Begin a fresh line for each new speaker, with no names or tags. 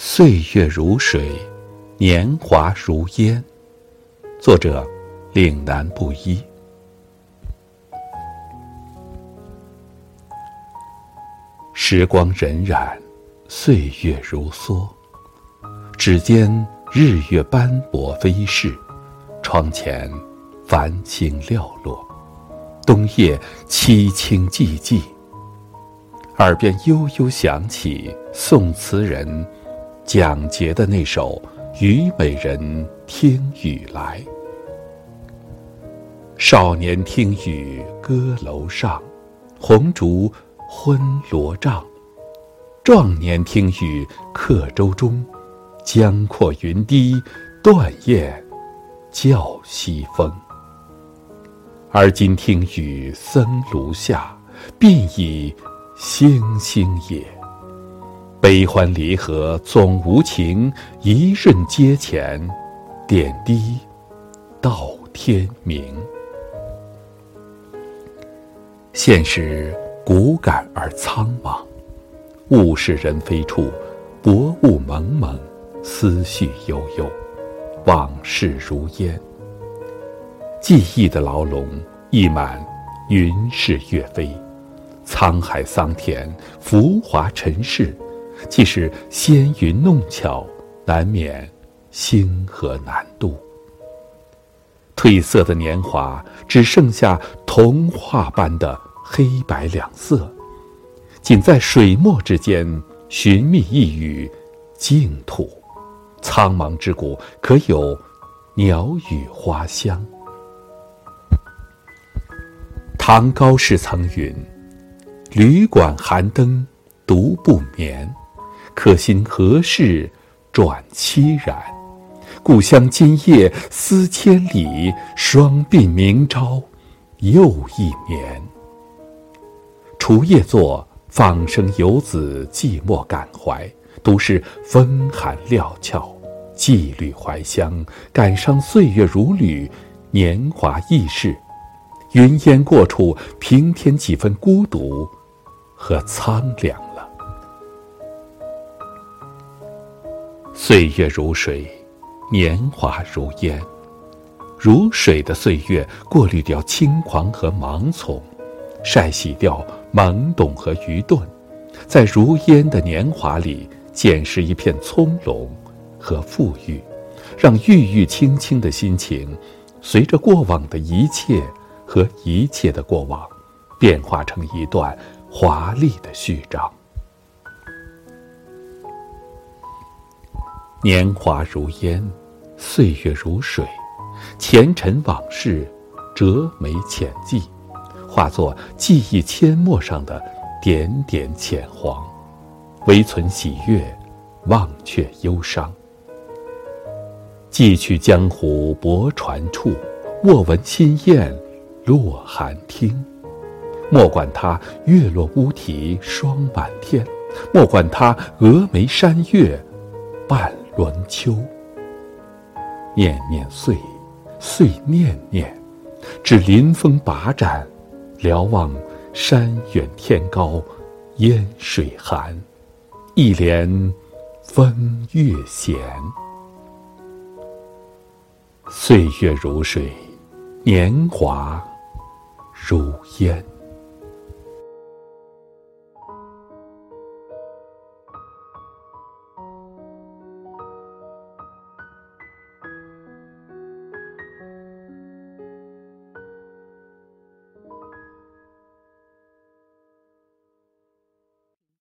岁月如水，年华如烟。作者：岭南布衣。时光荏苒，岁月如梭，指尖日月斑驳飞逝，窗前繁星寥落，冬夜凄清寂寂。耳边悠悠响起宋词人。蒋捷的那首《虞美人听雨来》：少年听雨歌楼上，红烛昏罗帐；壮年听雨客舟中，江阔云低断雁叫西风。而今听雨僧庐下，鬓已星星也。悲欢离合总无情，一瞬阶前，点滴到天明。现实骨感而苍茫，物是人非处，薄雾蒙蒙，思绪悠悠，往事如烟。记忆的牢笼溢满云是月飞，沧海桑田，浮华尘世。即使纤云弄巧，难免星河难渡。褪色的年华，只剩下童话般的黑白两色，仅在水墨之间寻觅一隅净土。苍茫之谷，可有鸟语花香？唐高适曾云：“旅馆寒灯独不眠。”可心何事转凄然？故乡今夜思千里，双鬓明朝又一年。除夜作《放生游子寂寞感怀》，都是风寒料峭，寄旅怀乡，感伤岁月如旅，年华易逝。云烟过处，平添几分孤独和苍凉。岁月如水，年华如烟。如水的岁月，过滤掉轻狂和盲从，晒洗掉懵懂和愚钝，在如烟的年华里，捡拾一片葱茏和馥郁，让郁郁青青的心情，随着过往的一切和一切的过往，变化成一段华丽的序章。年华如烟，岁月如水，前尘往事，折眉浅记，化作记忆阡陌上的点点浅黄，唯存喜悦，忘却忧伤。寄去江湖泊船处，卧闻新雁落寒听。莫管他月落乌啼霜满天，莫管他峨眉山月半。轮秋，念念岁，岁念念，至临风把盏，瞭望山远天高，烟水寒，一帘风月闲。岁月如水，年华如烟。